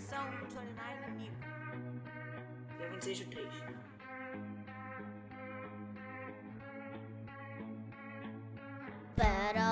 Versão 29 Amigo. Dia 26 de 3. Pérola